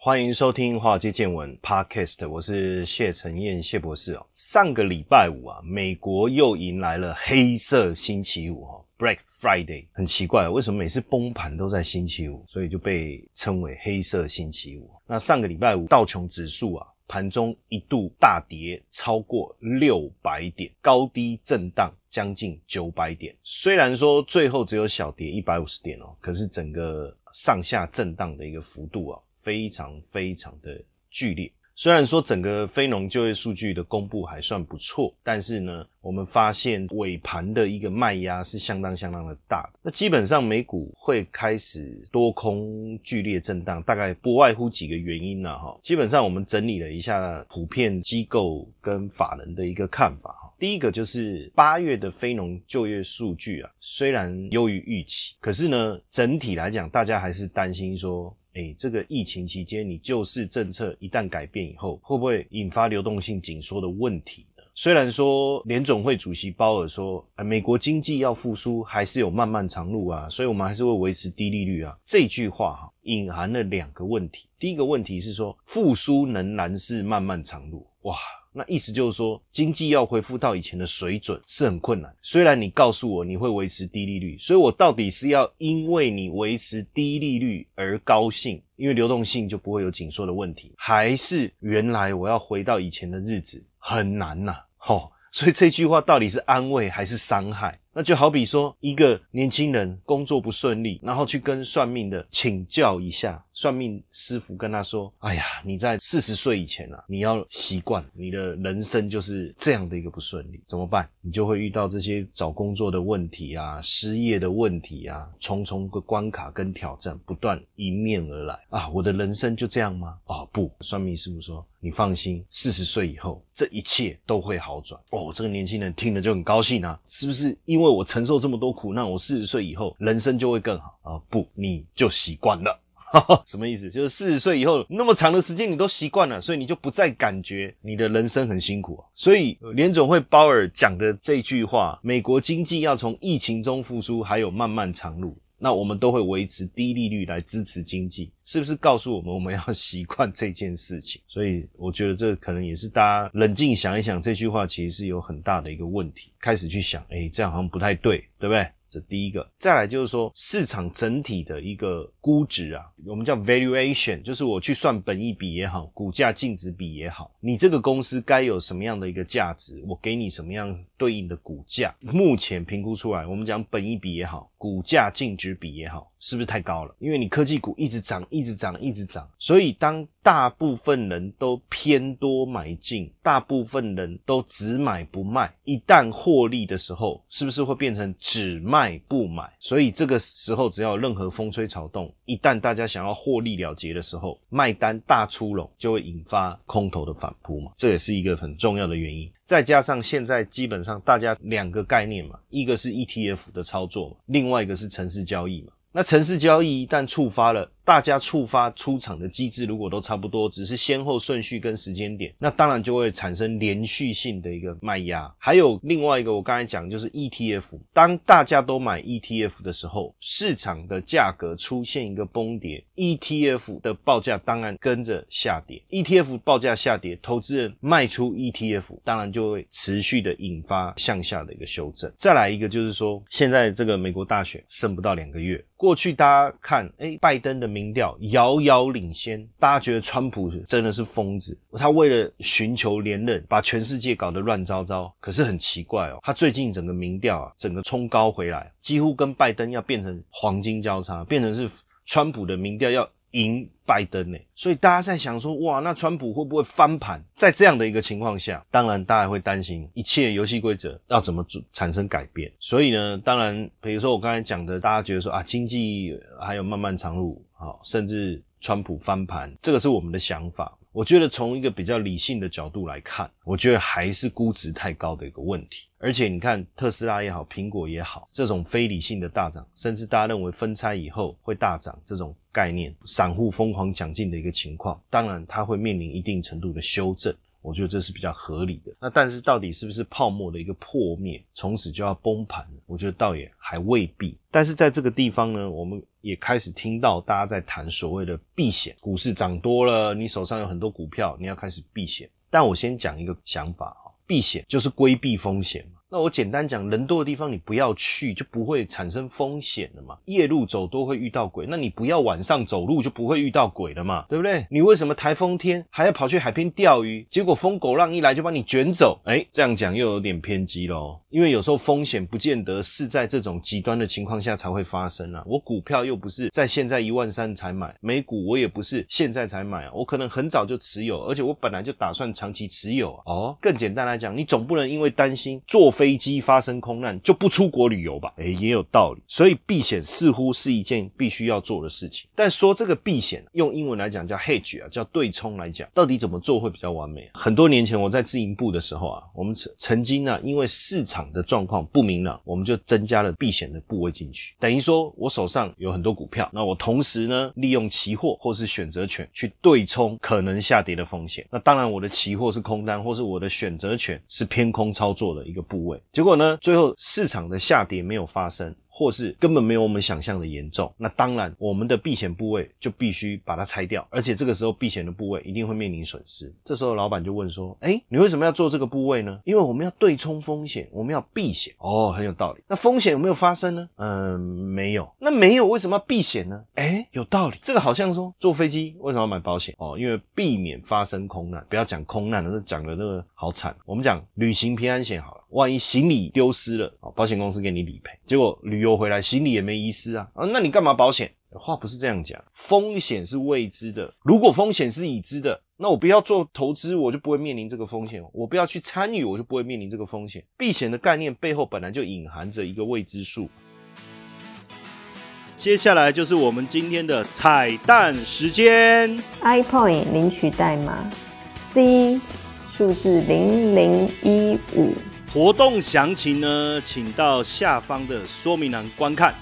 欢迎收听《华尔街见闻》Podcast，我是谢承彦谢博士哦。上个礼拜五啊，美国又迎来了黑色星期五哈，Black Friday。很奇怪，为什么每次崩盘都在星期五？所以就被称为黑色星期五。那上个礼拜五，道琼指数啊，盘中一度大跌超过六百点，高低震荡将近九百点。虽然说最后只有小跌一百五十点哦，可是整个上下震荡的一个幅度啊。非常非常的剧烈。虽然说整个非农就业数据的公布还算不错，但是呢，我们发现尾盘的一个卖压是相当相当的大。那基本上美股会开始多空剧烈震荡，大概不外乎几个原因呢，哈。基本上我们整理了一下普遍机构跟法人的一个看法，哈。第一个就是八月的非农就业数据啊，虽然优于预期，可是呢，整体来讲，大家还是担心说。哎，这个疫情期间，你救市政策一旦改变以后，会不会引发流动性紧缩的问题呢？虽然说联总会主席鲍尔说，美国经济要复苏还是有漫漫长路啊，所以我们还是会维持低利率啊。这句话哈，隐含了两个问题。第一个问题是说，复苏仍然是漫漫长路，哇。那意思就是说，经济要恢复到以前的水准是很困难。虽然你告诉我你会维持低利率，所以我到底是要因为你维持低利率而高兴，因为流动性就不会有紧缩的问题，还是原来我要回到以前的日子很难呐？吼！所以这句话到底是安慰还是伤害？那就好比说，一个年轻人工作不顺利，然后去跟算命的请教一下，算命师傅跟他说：“哎呀，你在四十岁以前啊，你要习惯你的人生就是这样的一个不顺利，怎么办？你就会遇到这些找工作的问题啊，失业的问题啊，重重的关卡跟挑战不断迎面而来啊！我的人生就这样吗？啊，不，算命师傅说，你放心，四十岁以后，这一切都会好转。哦，这个年轻人听了就很高兴啊，是不是？因为我承受这么多苦难，我四十岁以后人生就会更好啊！不，你就习惯了，什么意思？就是四十岁以后那么长的时间你都习惯了，所以你就不再感觉你的人生很辛苦啊。所以联总会鲍尔讲的这句话，美国经济要从疫情中复苏，还有漫漫长路。那我们都会维持低利率来支持经济，是不是告诉我们我们要 习惯这件事情？所以我觉得这可能也是大家冷静想一想，这句话其实是有很大的一个问题，开始去想，哎，这样好像不太对，对不对？这第一个，再来就是说市场整体的一个估值啊，我们叫 valuation，就是我去算本益比也好，股价净值比也好，你这个公司该有什么样的一个价值，我给你什么样对应的股价，目前评估出来，我们讲本益比也好，股价净值比也好。是不是太高了？因为你科技股一直涨，一直涨，一直涨，所以当大部分人都偏多买进，大部分人都只买不卖，一旦获利的时候，是不是会变成只卖不买？所以这个时候，只要任何风吹草动，一旦大家想要获利了结的时候，卖单大出笼，就会引发空头的反扑嘛。这也是一个很重要的原因。再加上现在基本上大家两个概念嘛，一个是 ETF 的操作嘛，另外一个是城市交易嘛。那城市交易一旦触发了。大家触发出场的机制如果都差不多，只是先后顺序跟时间点，那当然就会产生连续性的一个卖压。还有另外一个，我刚才讲就是 ETF，当大家都买 ETF 的时候，市场的价格出现一个崩跌，ETF 的报价当然跟着下跌。ETF 报价下跌，投资人卖出 ETF，当然就会持续的引发向下的一个修正。再来一个就是说，现在这个美国大选剩不到两个月，过去大家看，哎，拜登的。民调遥遥领先，大家觉得川普真的是疯子。他为了寻求连任，把全世界搞得乱糟糟。可是很奇怪哦，他最近整个民调啊，整个冲高回来，几乎跟拜登要变成黄金交叉，变成是川普的民调要赢拜登呢。所以大家在想说，哇，那川普会不会翻盘？在这样的一个情况下，当然大家会担心一切游戏规则要怎么产生改变。所以呢，当然，比如说我刚才讲的，大家觉得说啊，经济还有漫漫长路，好，甚至川普翻盘，这个是我们的想法。我觉得从一个比较理性的角度来看，我觉得还是估值太高的一个问题。而且你看特斯拉也好，苹果也好，这种非理性的大涨，甚至大家认为分拆以后会大涨这种概念，散户疯狂抢进的一个情况，当然它会面临一定程度的修正。我觉得这是比较合理的。那但是到底是不是泡沫的一个破灭，从此就要崩盘？我觉得倒也还未必。但是在这个地方呢，我们也开始听到大家在谈所谓的避险，股市涨多了，你手上有很多股票，你要开始避险。但我先讲一个想法啊，避险就是规避风险嘛。那我简单讲，人多的地方你不要去，就不会产生风险了嘛。夜路走多会遇到鬼，那你不要晚上走路就不会遇到鬼了嘛，对不对？你为什么台风天还要跑去海边钓鱼？结果风狗浪一来就把你卷走？哎，这样讲又有点偏激喽。因为有时候风险不见得是在这种极端的情况下才会发生啊。我股票又不是在现在一万三才买，美股我也不是现在才买啊，我可能很早就持有，而且我本来就打算长期持有啊哦。更简单来讲，你总不能因为担心做。飞机发生空难就不出国旅游吧？哎，也有道理。所以避险似乎是一件必须要做的事情。但说这个避险，用英文来讲叫 hedge 啊，叫对冲来讲，到底怎么做会比较完美？很多年前我在自营部的时候啊，我们曾曾经呢，因为市场的状况不明朗，我们就增加了避险的部位进去。等于说我手上有很多股票，那我同时呢，利用期货或是选择权去对冲可能下跌的风险。那当然，我的期货是空单，或是我的选择权是偏空操作的一个部位。结果呢？最后市场的下跌没有发生。或是根本没有我们想象的严重，那当然我们的避险部位就必须把它拆掉，而且这个时候避险的部位一定会面临损失。这时候老板就问说：“哎，你为什么要做这个部位呢？”因为我们要对冲风险，我们要避险。哦，很有道理。那风险有没有发生呢？嗯，没有。那没有，为什么要避险呢？哎，有道理。这个好像说坐飞机为什么要买保险？哦，因为避免发生空难。不要讲空难了，这讲的那个好惨。我们讲旅行平安险好了。万一行李丢失了，保险公司给你理赔。结果旅游回来行李也没遗失啊，啊，那你干嘛保险？话不是这样讲，风险是未知的。如果风险是已知的，那我不要做投资，我就不会面临这个风险；我不要去参与，我就不会面临这个风险。避险的概念背后本来就隐含着一个未知数。接下来就是我们今天的彩蛋时间，iPoint 领取代码 C 数字零零一五。活动详情呢，请到下方的说明栏观看。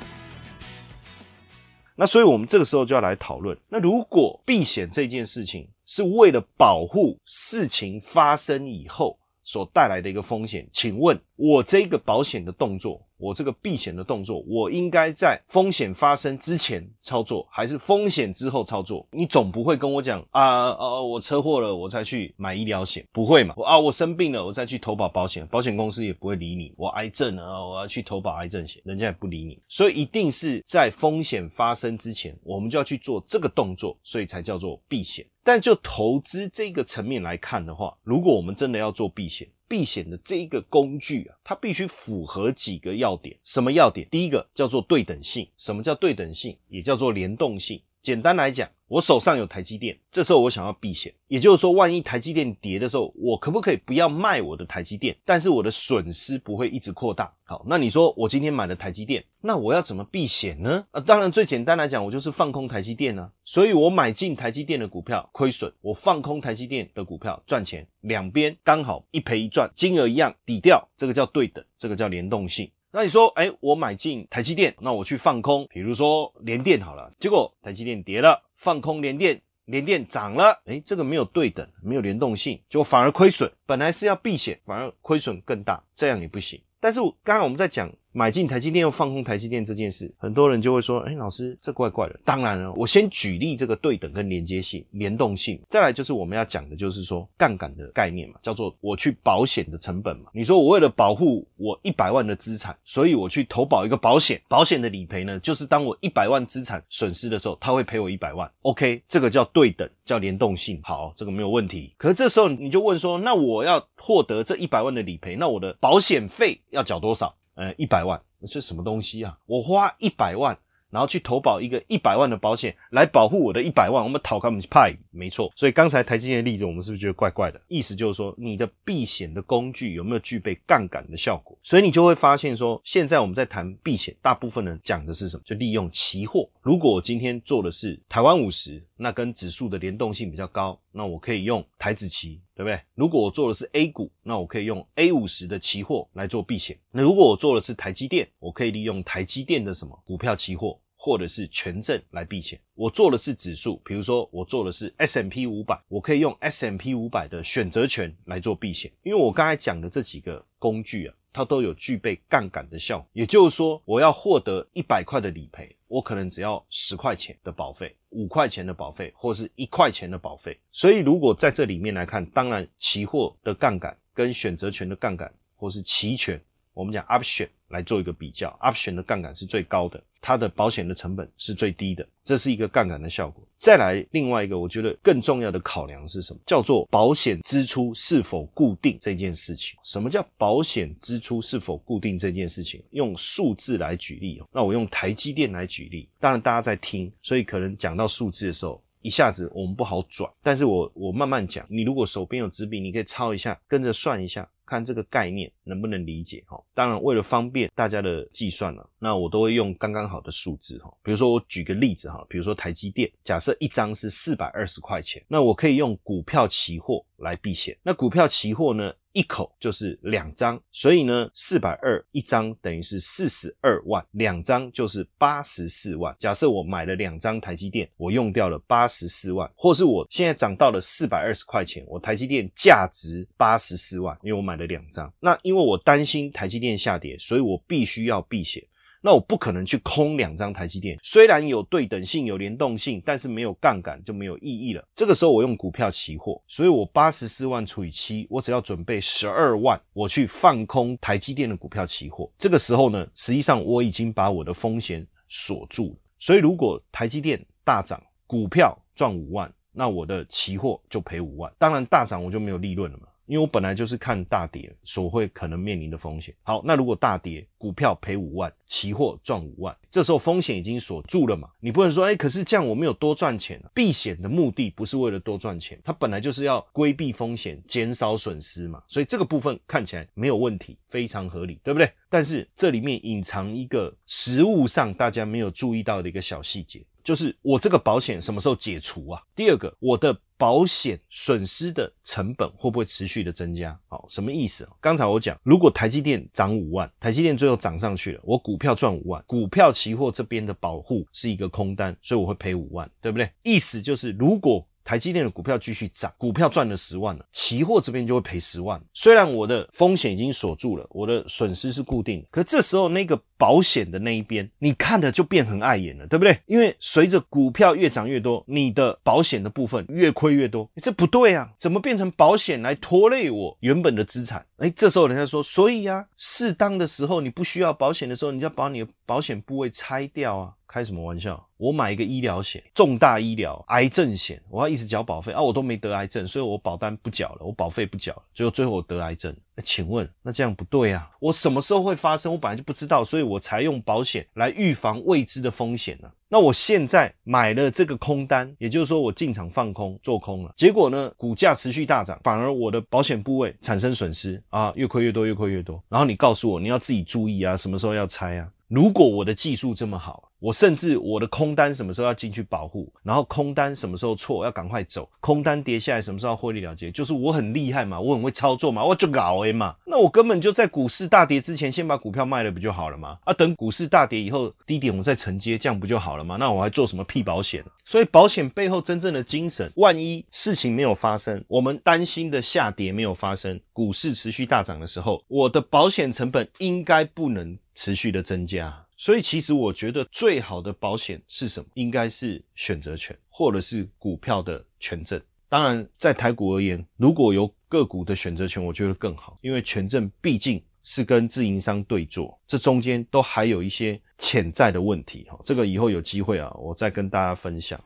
那所以，我们这个时候就要来讨论：那如果避险这件事情是为了保护事情发生以后所带来的一个风险，请问我这个保险的动作？我这个避险的动作，我应该在风险发生之前操作，还是风险之后操作？你总不会跟我讲啊，呃，我车祸了，我才去买医疗险，不会嘛？啊，我生病了，我再去投保保险，保险公司也不会理你。我癌症了，我要去投保癌症险，人家也不理你。所以一定是在风险发生之前，我们就要去做这个动作，所以才叫做避险。但就投资这个层面来看的话，如果我们真的要做避险，避险的这一个工具啊，它必须符合几个要点。什么要点？第一个叫做对等性。什么叫对等性？也叫做联动性。简单来讲，我手上有台积电，这时候我想要避险，也就是说，万一台积电跌的时候，我可不可以不要卖我的台积电？但是我的损失不会一直扩大。好，那你说我今天买了台积电，那我要怎么避险呢？啊，当然最简单来讲，我就是放空台积电呢。所以我买进台积电的股票亏损，我放空台积电的股票赚钱，两边刚好一赔一赚，金额一样抵掉，这个叫对等，这个叫联动性。那你说，哎，我买进台积电，那我去放空，比如说联电好了，结果台积电跌了，放空联电，联电涨了，哎，这个没有对等，没有联动性，就反而亏损。本来是要避险，反而亏损更大，这样也不行。但是刚刚我们在讲。买进台积电又放空台积电这件事，很多人就会说：“哎，老师，这怪怪的。”当然了，我先举例这个对等跟连接性、联动性，再来就是我们要讲的，就是说杠杆的概念嘛，叫做我去保险的成本嘛。你说我为了保护我一百万的资产，所以我去投保一个保险，保险的理赔呢，就是当我一百万资产损失的时候，他会赔我一百万。OK，这个叫对等，叫联动性。好，这个没有问题。可是这时候你就问说：“那我要获得这一百万的理赔，那我的保险费要缴多少？”呃，一百万，这什么东西啊？我花一百万然后去投保一个一百万的保险来保护我的一百万，我们讨他们派，没错。所以刚才台积电的例子，我们是不是觉得怪怪的？意思就是说，你的避险的工具有没有具备杠杆的效果？所以你就会发现说，现在我们在谈避险，大部分人讲的是什么？就利用期货。如果我今天做的是台湾五十，那跟指数的联动性比较高，那我可以用台子期，对不对？如果我做的是 A 股，那我可以用 A 五十的期货来做避险。那如果我做的是台积电，我可以利用台积电的什么股票期货。或者是权证来避险，我做的是指数，比如说我做的是 S M P 五百，我可以用 S M P 五百的选择权来做避险，因为我刚才讲的这几个工具啊，它都有具备杠杆的效，也就是说，我要获得一百块的理赔，我可能只要十块钱的保费，五块钱的保费，或是一块钱的保费。所以如果在这里面来看，当然期货的杠杆跟选择权的杠杆，或是期权，我们讲 option 来做一个比较，option 的杠杆是最高的。它的保险的成本是最低的，这是一个杠杆的效果。再来另外一个，我觉得更重要的考量是什么？叫做保险支出是否固定这件事情。什么叫保险支出是否固定这件事情？用数字来举例哦。那我用台积电来举例，当然大家在听，所以可能讲到数字的时候，一下子我们不好转。但是我我慢慢讲，你如果手边有纸笔，你可以抄一下，跟着算一下。看这个概念能不能理解哈？当然，为了方便大家的计算呢，那我都会用刚刚好的数字哈。比如说，我举个例子哈，比如说台积电，假设一张是四百二十块钱，那我可以用股票期货来避险。那股票期货呢？一口就是两张，所以呢，四百二一张等于是四十二万，两张就是八十四万。假设我买了两张台积电，我用掉了八十四万，或是我现在涨到了四百二十块钱，我台积电价值八十四万，因为我买了两张。那因为我担心台积电下跌，所以我必须要避险。那我不可能去空两张台积电，虽然有对等性、有联动性，但是没有杠杆就没有意义了。这个时候我用股票期货，所以我八十四万除以七，我只要准备十二万，我去放空台积电的股票期货。这个时候呢，实际上我已经把我的风险锁住了。所以如果台积电大涨，股票赚五万，那我的期货就赔五万。当然大涨我就没有利润了嘛。因为我本来就是看大跌所会可能面临的风险。好，那如果大跌，股票赔五万，期货赚五万，这时候风险已经锁住了嘛？你不能说，哎，可是这样我没有多赚钱。避险的目的不是为了多赚钱，它本来就是要规避风险，减少损失嘛。所以这个部分看起来没有问题，非常合理，对不对？但是这里面隐藏一个实物上大家没有注意到的一个小细节。就是我这个保险什么时候解除啊？第二个，我的保险损失的成本会不会持续的增加？好，什么意思？刚才我讲，如果台积电涨五万，台积电最后涨上去了，我股票赚五万，股票期货这边的保护是一个空单，所以我会赔五万，对不对？意思就是，如果台积电的股票继续涨，股票赚了十万了，期货这边就会赔十万。虽然我的风险已经锁住了，我的损失是固定，可这时候那个保险的那一边，你看的就变很碍眼了，对不对？因为随着股票越涨越多，你的保险的部分越亏越多，这不对啊！怎么变成保险来拖累我原本的资产？哎，这时候人家说，所以啊，适当的时候你不需要保险的时候，你就要把你的保险部位拆掉啊。开什么玩笑？我买一个医疗险，重大医疗、癌症险，我要一直缴保费啊！我都没得癌症，所以我保单不缴了，我保费不缴了，最后最后我得癌症。那请问，那这样不对啊？我什么时候会发生？我本来就不知道，所以我才用保险来预防未知的风险呢。那我现在买了这个空单，也就是说我进场放空做空了，结果呢，股价持续大涨，反而我的保险部位产生损失啊，越亏越多，越亏越多。然后你告诉我，你要自己注意啊，什么时候要拆啊？如果我的技术这么好，我甚至我的空单什么时候要进去保护，然后空单什么时候错要赶快走，空单跌下来什么时候获利了结，就是我很厉害嘛，我很会操作嘛，我就搞 A 嘛，那我根本就在股市大跌之前先把股票卖了不就好了吗？啊，等股市大跌以后低点我再承接，这样不就好了吗？那我还做什么屁保险？所以保险背后真正的精神，万一事情没有发生，我们担心的下跌没有发生，股市持续大涨的时候，我的保险成本应该不能。持续的增加，所以其实我觉得最好的保险是什么？应该是选择权，或者是股票的权证。当然，在台股而言，如果有个股的选择权，我觉得更好，因为权证毕竟是跟自营商对坐，这中间都还有一些潜在的问题。哈，这个以后有机会啊，我再跟大家分享。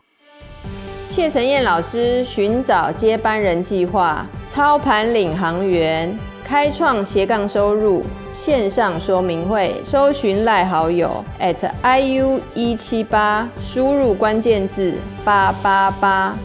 谢承彦老师寻找接班人计划，操盘领航员。开创斜杠收入线上说明会，搜寻赖好友 at iu 一七八，输入关键字八八八。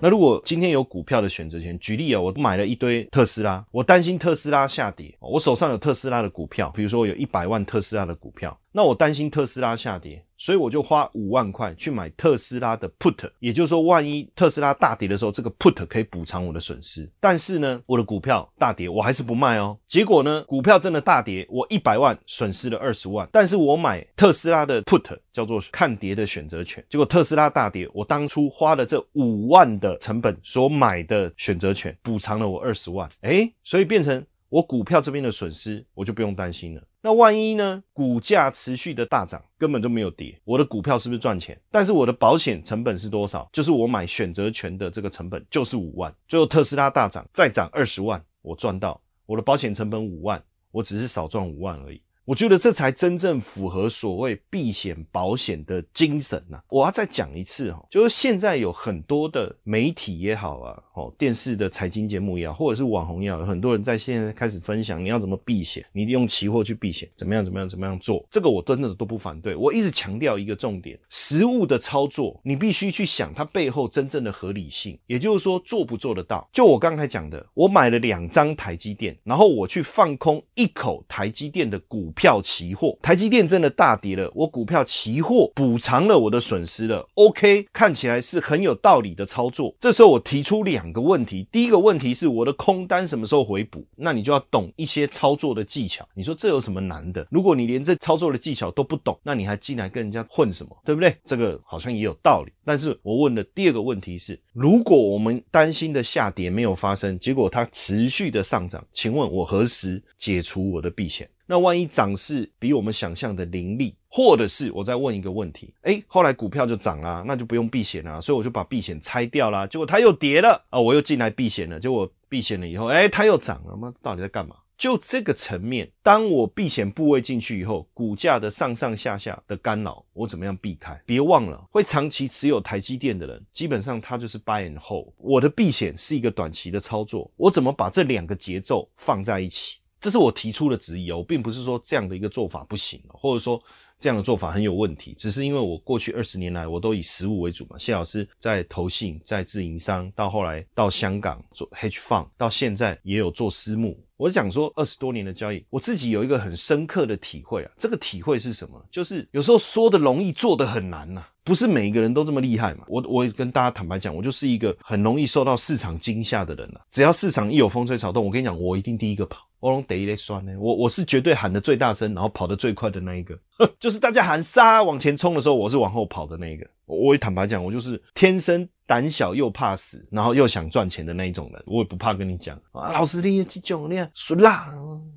那如果今天有股票的选择权，举例啊，我买了一堆特斯拉，我担心特斯拉下跌，我手上有特斯拉的股票，比如说我有一百万特斯拉的股票，那我担心特斯拉下跌。所以我就花五万块去买特斯拉的 put，也就是说，万一特斯拉大跌的时候，这个 put 可以补偿我的损失。但是呢，我的股票大跌，我还是不卖哦。结果呢，股票真的大跌，我一百万损失了二十万。但是我买特斯拉的 put 叫做看跌的选择权，结果特斯拉大跌，我当初花了这五万的成本所买的选择权补偿了我二十万。诶，所以变成我股票这边的损失，我就不用担心了。那万一呢？股价持续的大涨，根本都没有跌，我的股票是不是赚钱？但是我的保险成本是多少？就是我买选择权的这个成本就是五万。最后特斯拉大涨，再涨二十万，我赚到我的保险成本五万，我只是少赚五万而已。我觉得这才真正符合所谓避险保险的精神呐！我要再讲一次哈，就是现在有很多的媒体也好啊，哦，电视的财经节目也好，或者是网红也好，有很多人在现在开始分享你要怎么避险，你用期货去避险，怎么样怎么样怎么样做，这个我真的都不反对。我一直强调一个重点，实物的操作你必须去想它背后真正的合理性，也就是说做不做得到。就我刚才讲的，我买了两张台积电，然后我去放空一口台积电的股。票期货，台积电真的大跌了，我股票期货补偿了我的损失了。OK，看起来是很有道理的操作。这时候我提出两个问题，第一个问题是我的空单什么时候回补？那你就要懂一些操作的技巧。你说这有什么难的？如果你连这操作的技巧都不懂，那你还进来跟人家混什么？对不对？这个好像也有道理。但是我问的第二个问题是，如果我们担心的下跌没有发生，结果它持续的上涨，请问我何时解除我的避险？那万一涨势比我们想象的凌厉，或者是我再问一个问题，哎，后来股票就涨了，那就不用避险了，所以我就把避险拆掉了，结果它又跌了啊，我又进来避险了，结果避险了以后，哎，它又涨了，那到底在干嘛？就这个层面，当我避险部位进去以后，股价的上上下下的干扰，我怎么样避开？别忘了，会长期持有台积电的人，基本上他就是 buy and hold。我的避险是一个短期的操作，我怎么把这两个节奏放在一起？这是我提出的质疑哦，我并不是说这样的一个做法不行，或者说这样的做法很有问题，只是因为我过去二十年来我都以实物为主嘛。谢老师在投信、在自营商，到后来到香港做 hedge fund，到现在也有做私募。我讲说二十多年的交易，我自己有一个很深刻的体会啊。这个体会是什么？就是有时候说的容易，做的很难呐。不是每一个人都这么厉害嘛？我我跟大家坦白讲，我就是一个很容易受到市场惊吓的人了。只要市场一有风吹草动，我跟你讲，我一定第一个跑。我拢第一类酸呢，我我是绝对喊的最大声，然后跑得最快的那一个。就是大家喊杀往前冲的时候，我是往后跑的那一个。我也坦白讲，我就是天生胆小又怕死，然后又想赚钱的那一种人。我也不怕跟你讲，老师你也这种你属啦，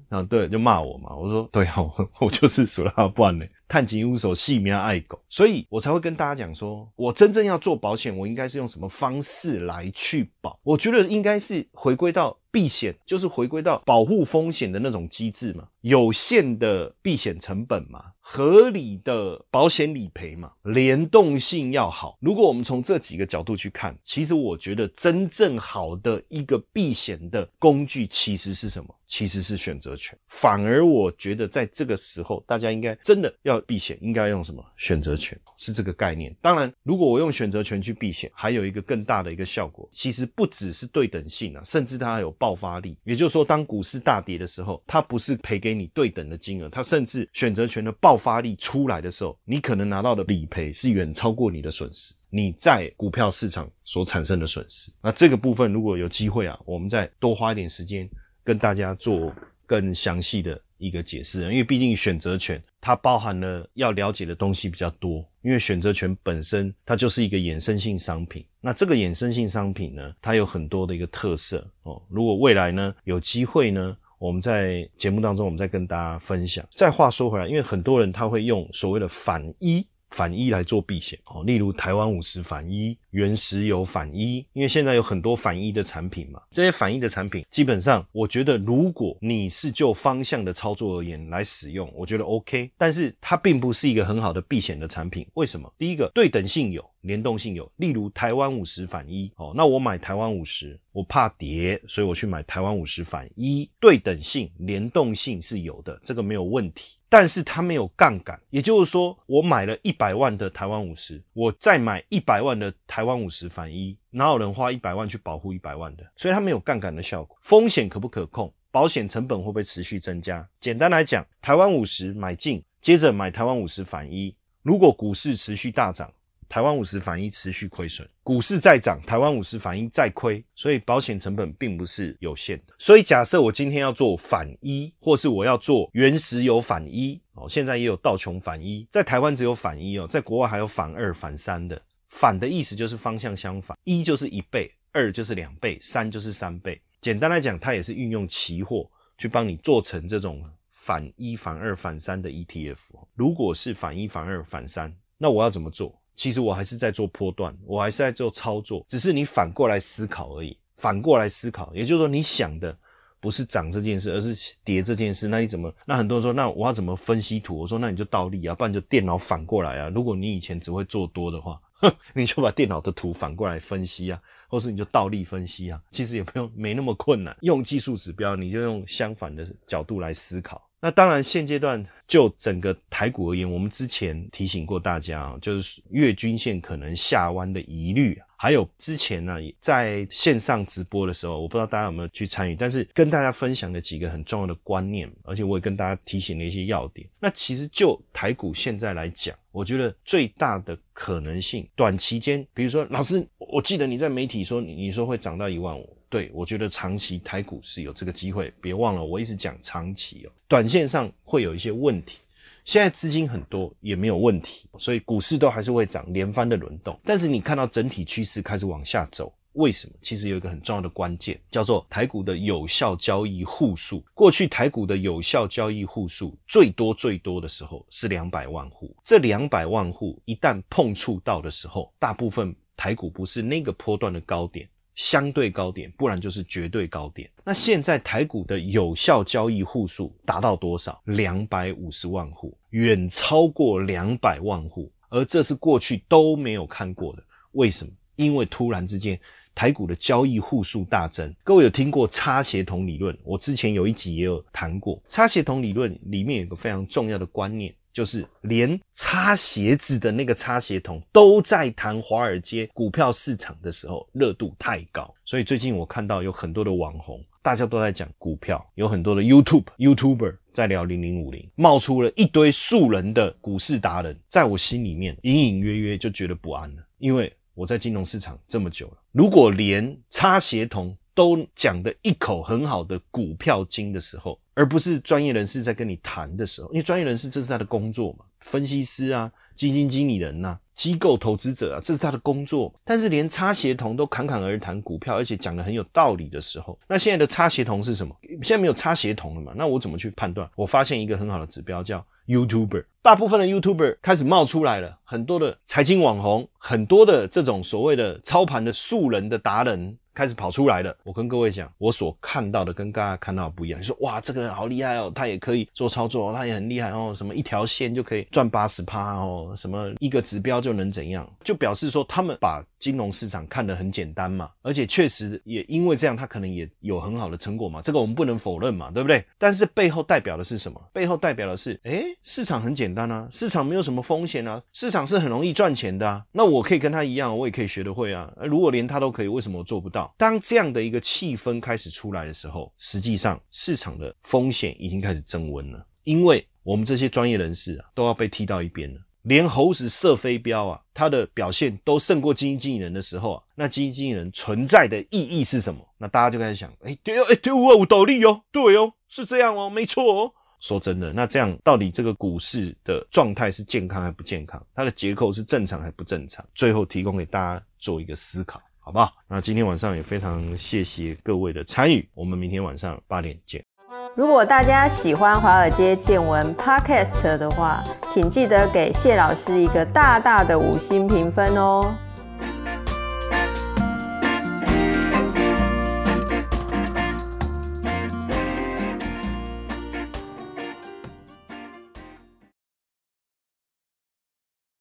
啊对，就骂我嘛。我说对啊，我就是属辣，不然呢，探情无手，细命爱狗，所以我才会跟大家讲说，我真正要做保险，我应该是用什么方式来去保？我觉得应该是回归到避险，就是回归到保护风险的那种机制嘛，有限的避险成本嘛。合理的保险理赔嘛，联动性要好。如果我们从这几个角度去看，其实我觉得真正好的一个避险的工具，其实是什么？其实是选择权。反而我觉得在这个时候，大家应该真的要避险，应该用什么？选择权是这个概念。当然，如果我用选择权去避险，还有一个更大的一个效果，其实不只是对等性啊，甚至它还有爆发力。也就是说，当股市大跌的时候，它不是赔给你对等的金额，它甚至选择权的爆。发力出来的时候，你可能拿到的理赔是远超过你的损失，你在股票市场所产生的损失。那这个部分如果有机会啊，我们再多花一点时间跟大家做更详细的一个解释。因为毕竟选择权它包含了要了解的东西比较多，因为选择权本身它就是一个衍生性商品。那这个衍生性商品呢，它有很多的一个特色哦。如果未来呢有机会呢？我们在节目当中，我们再跟大家分享。再话说回来，因为很多人他会用所谓的反一反一来做避险哦，例如台湾五十反一、原石油反一，因为现在有很多反一的产品嘛，这些反一的产品基本上，我觉得如果你是就方向的操作而言来使用，我觉得 OK，但是它并不是一个很好的避险的产品。为什么？第一个对等性有。联动性有，例如台湾五十反一哦，那我买台湾五十，我怕跌，所以我去买台湾五十反一，对等性、联动性是有的，这个没有问题。但是它没有杠杆，也就是说，我买了一百万的台湾五十，我再买一百万的台湾五十反一，哪有人花一百万去保护一百万的？所以它没有杠杆的效果。风险可不可控？保险成本会不会持续增加？简单来讲，台湾五十买进，接着买台湾五十反一，如果股市持续大涨。台湾五十反一持续亏损，股市再涨，台湾五十反一再亏，所以保险成本并不是有限的。所以假设我今天要做反一，或是我要做原石油反一哦，现在也有道琼反一，在台湾只有反一哦，在国外还有反二、反三的。反的意思就是方向相反，一就是一倍，二就是两倍，三就是三倍。简单来讲，它也是运用期货去帮你做成这种反一、反二、反三的 ETF。如果是反一、反二、反三，那我要怎么做？其实我还是在做波段，我还是在做操作，只是你反过来思考而已。反过来思考，也就是说，你想的不是涨这件事，而是跌这件事。那你怎么？那很多人说，那我要怎么分析图？我说，那你就倒立啊，不然就电脑反过来啊。如果你以前只会做多的话，哼你就把电脑的图反过来分析啊，或是你就倒立分析啊。其实也不用没那么困难，用技术指标，你就用相反的角度来思考。那当然，现阶段就整个台股而言，我们之前提醒过大家啊，就是月均线可能下弯的疑虑。还有之前呢，在线上直播的时候，我不知道大家有没有去参与，但是跟大家分享了几个很重要的观念，而且我也跟大家提醒了一些要点。那其实就台股现在来讲，我觉得最大的可能性，短期间，比如说老师，我记得你在媒体说你你说会涨到一万五。对，我觉得长期台股是有这个机会，别忘了我一直讲长期哦，短线上会有一些问题。现在资金很多也没有问题，所以股市都还是会涨，连番的轮动。但是你看到整体趋势开始往下走，为什么？其实有一个很重要的关键，叫做台股的有效交易户数。过去台股的有效交易户数最多最多的时候是两百万户，这两百万户一旦碰触到的时候，大部分台股不是那个波段的高点。相对高点，不然就是绝对高点。那现在台股的有效交易户数达到多少？两百五十万户，远超过两百万户，而这是过去都没有看过的。为什么？因为突然之间台股的交易户数大增。各位有听过差协同理论？我之前有一集也有谈过差协同理论，里面有个非常重要的观念。就是连擦鞋子的那个擦鞋童都在谈华尔街股票市场的时候热度太高，所以最近我看到有很多的网红，大家都在讲股票，有很多的 YouTube YouTuber 在聊零零五零，冒出了一堆素人的股市达人，在我心里面隐隐约约就觉得不安了，因为我在金融市场这么久了，如果连擦鞋童都讲的一口很好的股票经的时候，而不是专业人士在跟你谈的时候，因为专业人士这是他的工作嘛，分析师啊、基金经理人呐、机构投资者啊，这是他的工作。但是连差协同都侃侃而谈股票，而且讲的很有道理的时候，那现在的差协同是什么？现在没有差协同了嘛？那我怎么去判断？我发现一个很好的指标叫 YouTuber，大部分的 YouTuber 开始冒出来了，很多的财经网红，很多的这种所谓的操盘的素人的达人。开始跑出来了。我跟各位讲，我所看到的跟大家看到不一样。你说哇，这个人好厉害哦，他也可以做操作，他也很厉害哦。什么一条线就可以赚八十趴哦，什么一个指标就能怎样？就表示说他们把金融市场看得很简单嘛。而且确实也因为这样，他可能也有很好的成果嘛。这个我们不能否认嘛，对不对？但是背后代表的是什么？背后代表的是，哎，市场很简单啊，市场没有什么风险啊，市场是很容易赚钱的啊。那我可以跟他一样，我也可以学得会啊。如果连他都可以，为什么我做不到？当这样的一个气氛开始出来的时候，实际上市场的风险已经开始增温了，因为我们这些专业人士啊，都要被踢到一边了。连猴子射飞镖啊，它的表现都胜过基金经理人的时候啊，那基金经理人存在的意义是什么？那大家就开始想，哎，对哦，哎，对哦，有道理哦，对哦，是这样哦，没错哦。说真的，那这样到底这个股市的状态是健康还不健康？它的结构是正常还不正常？最后提供给大家做一个思考。好不好？那今天晚上也非常谢谢各位的参与，我们明天晚上八点见。如果大家喜欢华尔街见闻 Podcast 的话，请记得给谢老师一个大大的五星评分哦。